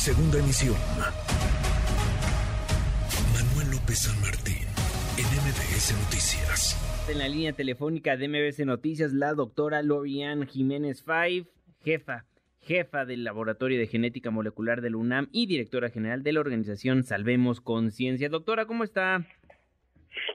Segunda emisión. Manuel López San Martín, en MBS Noticias. En la línea telefónica de MBS Noticias, la doctora Lorian Jiménez Five, jefa, jefa del Laboratorio de Genética Molecular del UNAM y directora general de la organización Salvemos Conciencia. Doctora, ¿cómo está?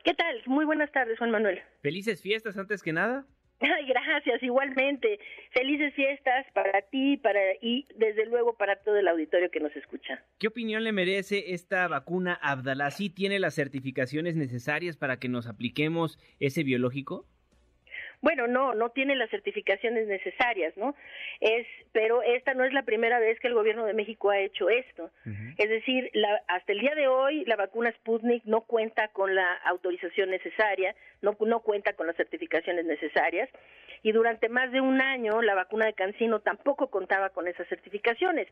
¿Qué tal? Muy buenas tardes, Juan Manuel. Felices fiestas antes que nada. Ay, gracias, igualmente. Felices fiestas para ti para y desde luego para todo el auditorio que nos escucha. ¿Qué opinión le merece esta vacuna Abdalá? ¿Sí tiene las certificaciones necesarias para que nos apliquemos ese biológico? Bueno, no, no tiene las certificaciones necesarias, ¿no? Es, pero esta no es la primera vez que el gobierno de México ha hecho esto. Es decir, la, hasta el día de hoy la vacuna Sputnik no cuenta con la autorización necesaria, no, no cuenta con las certificaciones necesarias y durante más de un año la vacuna de Cancino tampoco contaba con esas certificaciones.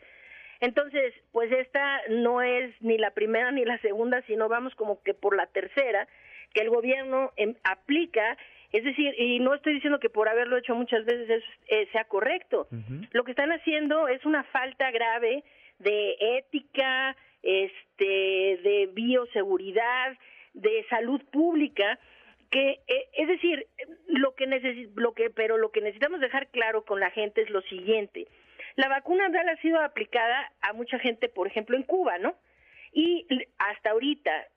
Entonces, pues esta no es ni la primera ni la segunda, sino vamos como que por la tercera que el gobierno em, aplica es decir, y no estoy diciendo que por haberlo hecho muchas veces eh, sea correcto. Lo que están haciendo es una falta grave de ética, este, de bioseguridad, de salud pública, que eh, es decir, lo que lo que pero lo que necesitamos dejar claro con la gente es lo siguiente. La vacuna ha sido aplicada a mucha gente, por ejemplo, en Cuba, ¿no? Y hasta ahorita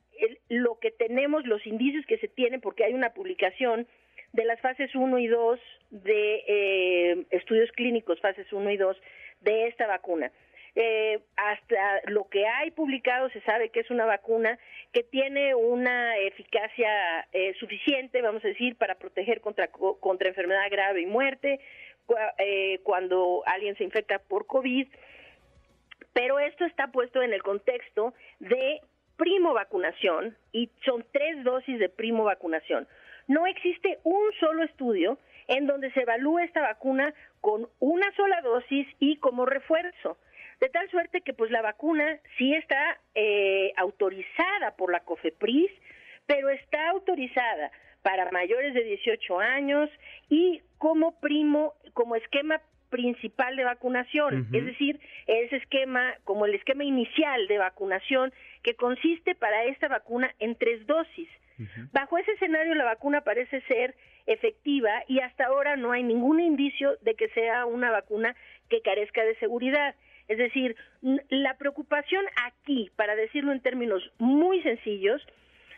lo que tenemos, los indicios que se tienen, porque hay una publicación de las fases 1 y 2 de eh, estudios clínicos, fases 1 y 2 de esta vacuna. Eh, hasta lo que hay publicado se sabe que es una vacuna que tiene una eficacia eh, suficiente, vamos a decir, para proteger contra, contra enfermedad grave y muerte cuando alguien se infecta por COVID. Pero esto está puesto en el contexto de primo vacunación y son tres dosis de primo vacunación. No existe un solo estudio en donde se evalúe esta vacuna con una sola dosis y como refuerzo. De tal suerte que pues la vacuna sí está eh, autorizada por la COFEPRIS, pero está autorizada para mayores de 18 años y como primo, como esquema principal de vacunación, es decir, ese esquema, como el esquema inicial de vacunación, que consiste para esta vacuna en tres dosis. Bajo ese escenario la vacuna parece ser efectiva y hasta ahora no hay ningún indicio de que sea una vacuna que carezca de seguridad. Es decir, la preocupación aquí, para decirlo en términos muy sencillos,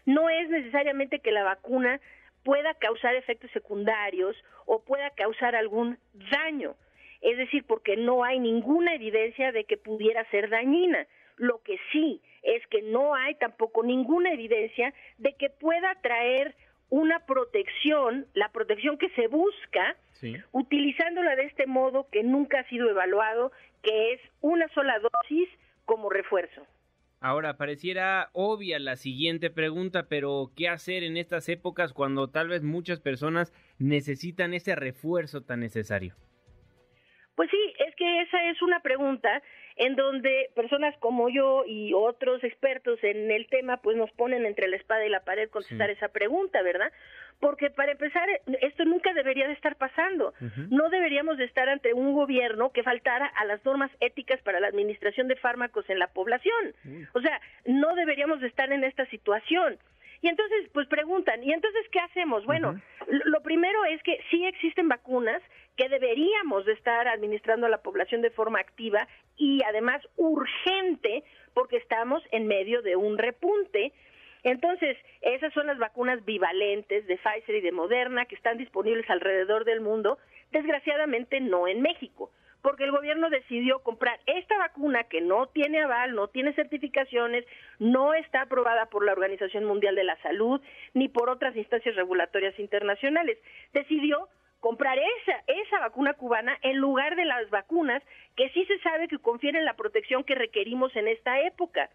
no es necesariamente que la vacuna pueda causar efectos secundarios o pueda causar algún daño. Es decir, porque no hay ninguna evidencia de que pudiera ser dañina. Lo que sí es que no hay tampoco ninguna evidencia de que pueda traer una protección, la protección que se busca, utilizándola de este modo que nunca ha sido evaluado, que es una sola dosis como refuerzo. Ahora, pareciera obvia la siguiente pregunta, pero ¿qué hacer en estas épocas cuando tal vez muchas personas necesitan ese refuerzo tan necesario? Pues sí, es que esa es una pregunta en donde personas como yo y otros expertos en el tema pues nos ponen entre la espada y la pared contestar esa pregunta, ¿verdad? Porque para empezar, esto nunca debería de estar pasando. No deberíamos de estar ante un gobierno que faltara a las normas éticas para la administración de fármacos en la población. O sea, no deberíamos de estar en esta situación. Y entonces, pues preguntan, ¿y entonces qué hacemos? Bueno, lo primero es que sí existen vacunas que deberíamos de estar administrando a la población de forma activa y además urgente porque estamos en medio de un repunte. Entonces, esas son las vacunas bivalentes de Pfizer y de Moderna que están disponibles alrededor del mundo, desgraciadamente no en México, porque el gobierno decidió comprar esta vacuna que no tiene aval, no tiene certificaciones, no está aprobada por la Organización Mundial de la Salud ni por otras instancias regulatorias internacionales. Decidió comprar esa, esa vacuna cubana en lugar de las vacunas que sí se sabe que confieren la protección que requerimos en esta época.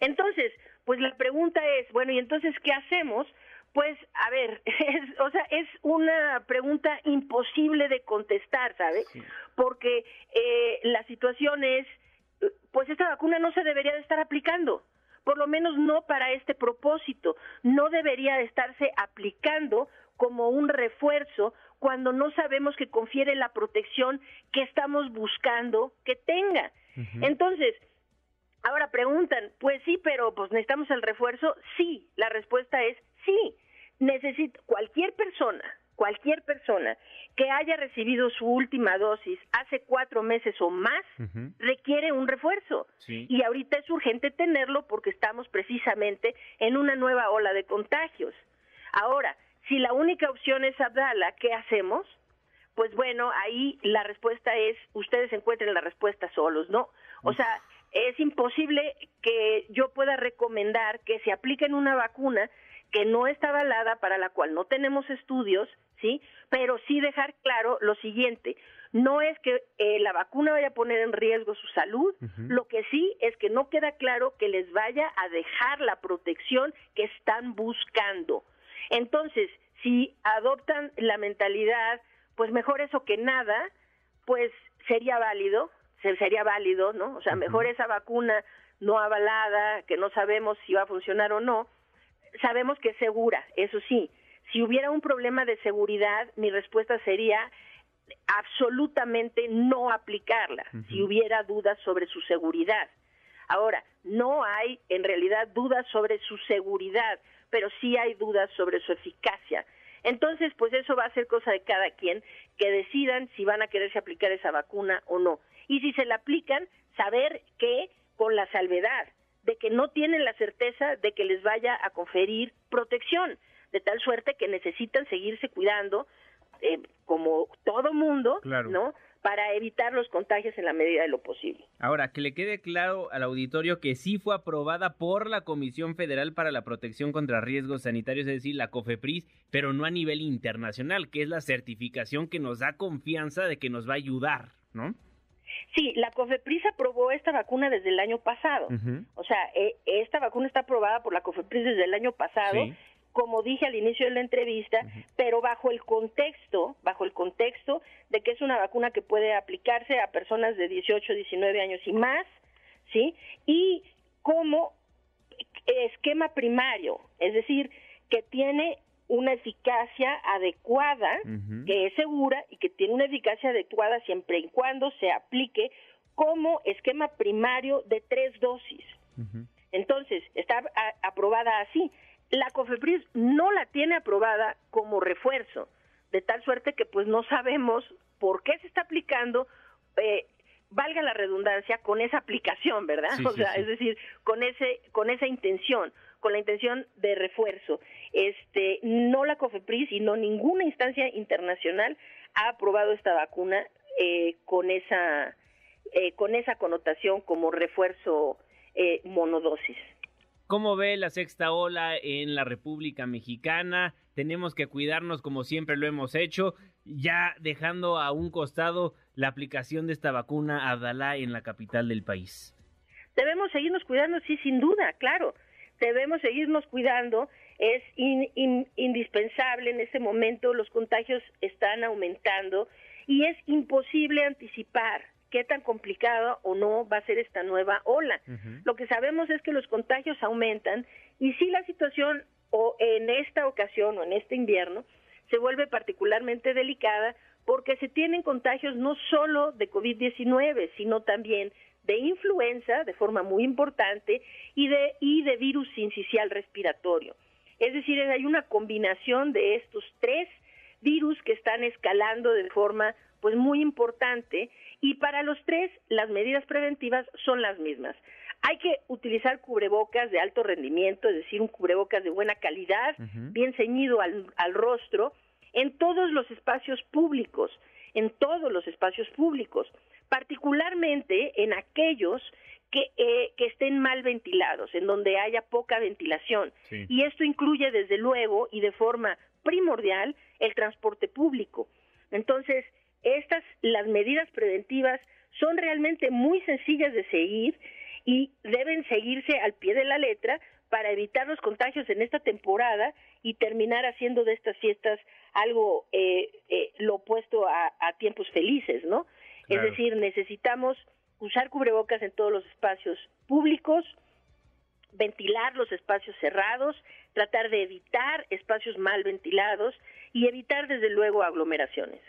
Entonces, pues la pregunta es, bueno, ¿y entonces qué hacemos? Pues, a ver, es, o sea, es una pregunta imposible de contestar, ¿sabe? Porque eh, la situación es, pues esta vacuna no se debería de estar aplicando por lo menos no para este propósito, no debería de estarse aplicando como un refuerzo cuando no sabemos que confiere la protección que estamos buscando que tenga. Entonces, Ahora preguntan, pues sí, pero pues necesitamos el refuerzo. Sí, la respuesta es sí. Necesito cualquier persona, cualquier persona que haya recibido su última dosis hace cuatro meses o más requiere un refuerzo. Y ahorita es urgente tenerlo porque estamos precisamente en una nueva ola de contagios. Ahora, si la única opción es Abdala, ¿qué hacemos? Pues bueno, ahí la respuesta es, ustedes encuentren la respuesta solos, ¿no? O sea, es imposible que yo pueda recomendar que se apliquen una vacuna que no está avalada, para la cual no tenemos estudios, ¿sí? Pero sí dejar claro lo siguiente, no es que eh, la vacuna vaya a poner en riesgo su salud, lo que sí es que no queda claro que les vaya a dejar la protección que están buscando. Entonces, si adoptan la mentalidad, pues mejor eso que nada, pues sería válido, sería válido, ¿no? O sea, mejor esa vacuna no avalada, que no sabemos si va a funcionar o no, sabemos que es segura, eso sí. Si hubiera un problema de seguridad, mi respuesta sería absolutamente no aplicarla, si hubiera dudas sobre su seguridad. Ahora, no hay en realidad dudas sobre su seguridad, pero sí hay dudas sobre su eficacia. Entonces, pues eso va a ser cosa de cada quien que decidan si van a quererse aplicar esa vacuna o no. Y si se la aplican, saber que con la salvedad de que no tienen la certeza de que les vaya a conferir protección, de tal suerte que necesitan seguirse cuidando eh, como todo mundo, ¿no? para evitar los contagios en la medida de lo posible. Ahora, que le quede claro al auditorio que sí fue aprobada por la Comisión Federal para la Protección contra Riesgos Sanitarios, es decir, la COFEPRIS, pero no a nivel internacional, que es la certificación que nos da confianza de que nos va a ayudar, ¿no? Sí, la COFEPRIS aprobó esta vacuna desde el año pasado. O sea, eh, esta vacuna está aprobada por la COFEPRIS desde el año pasado como dije al inicio de la entrevista, pero bajo el contexto, bajo el contexto de que es una vacuna que puede aplicarse a personas de 18, 19 años y más, ¿sí? Y como esquema primario, es decir, que tiene una eficacia adecuada, que es segura y que tiene una eficacia adecuada siempre y cuando se aplique como esquema primario de tres dosis. Entonces, está aprobada así la COFEPRIS no la tiene aprobada como refuerzo, de tal suerte que pues no sabemos por qué se está aplicando, eh, valga la redundancia, con esa aplicación, ¿verdad? o sea, es decir, con ese, con esa intención, con la intención de refuerzo. Este, no la COFEPRIS y no ninguna instancia internacional ha aprobado esta vacuna eh, con esa eh, con esa connotación como refuerzo monodosis. ¿Cómo ve la sexta ola en la República Mexicana? Tenemos que cuidarnos como siempre lo hemos hecho, ya dejando a un costado la aplicación de esta vacuna Abdalá en la capital del país. Debemos seguirnos cuidando, sí, sin duda, claro. Debemos seguirnos cuidando. Es indispensable en este momento, los contagios están aumentando y es imposible anticipar qué tan complicada o no va a ser esta nueva ola. Lo que sabemos es que los contagios aumentan y si la situación o en esta ocasión o en este invierno se vuelve particularmente delicada porque se tienen contagios no solo de COVID-19, sino también de influenza de forma muy importante y de, y de virus sincicial respiratorio. Es decir, hay una combinación de estos tres virus que están escalando de forma pues muy importante y para los tres las medidas preventivas son las mismas. Hay que utilizar cubrebocas de alto rendimiento, es decir, un cubrebocas de buena calidad, bien ceñido al, rostro, en todos los espacios públicos, en todos los espacios públicos, particularmente en aquellos que, eh, que estén mal ventilados, en donde haya poca ventilación. Y esto incluye, desde luego, y de forma primordial, el transporte público. Entonces, estas, las medidas preventivas son realmente muy sencillas de seguir y deben seguirse al pie de la letra para evitar los contagios en esta temporada y terminar haciendo de estas fiestas algo eh, eh, lo opuesto a, tiempos felices, ¿no? Es decir, necesitamos usar cubrebocas en todos los espacios públicos, ventilar los espacios cerrados, tratar de evitar espacios mal ventilados y evitar desde luego aglomeraciones.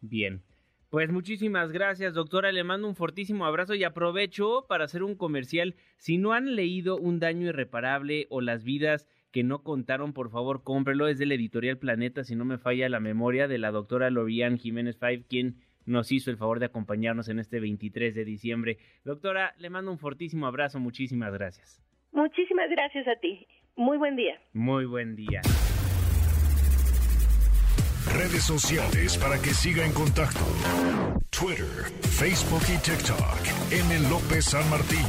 Bien. Pues muchísimas gracias, doctora. Le mando un fortísimo abrazo y aprovecho para hacer un comercial. Si no han leído Un daño irreparable o Las vidas que no contaron, por favor, cómprelo. Es del editorial Planeta, si no me falla la memoria, de la doctora Lorian Jiménez Five, quien nos hizo el favor de acompañarnos en este 23 de diciembre. Doctora, le mando un fortísimo abrazo. Muchísimas gracias. Muchísimas gracias a ti. Muy buen día. Muy buen día. Redes sociales para que siga en contacto: Twitter, Facebook y TikTok. M. López San Martín.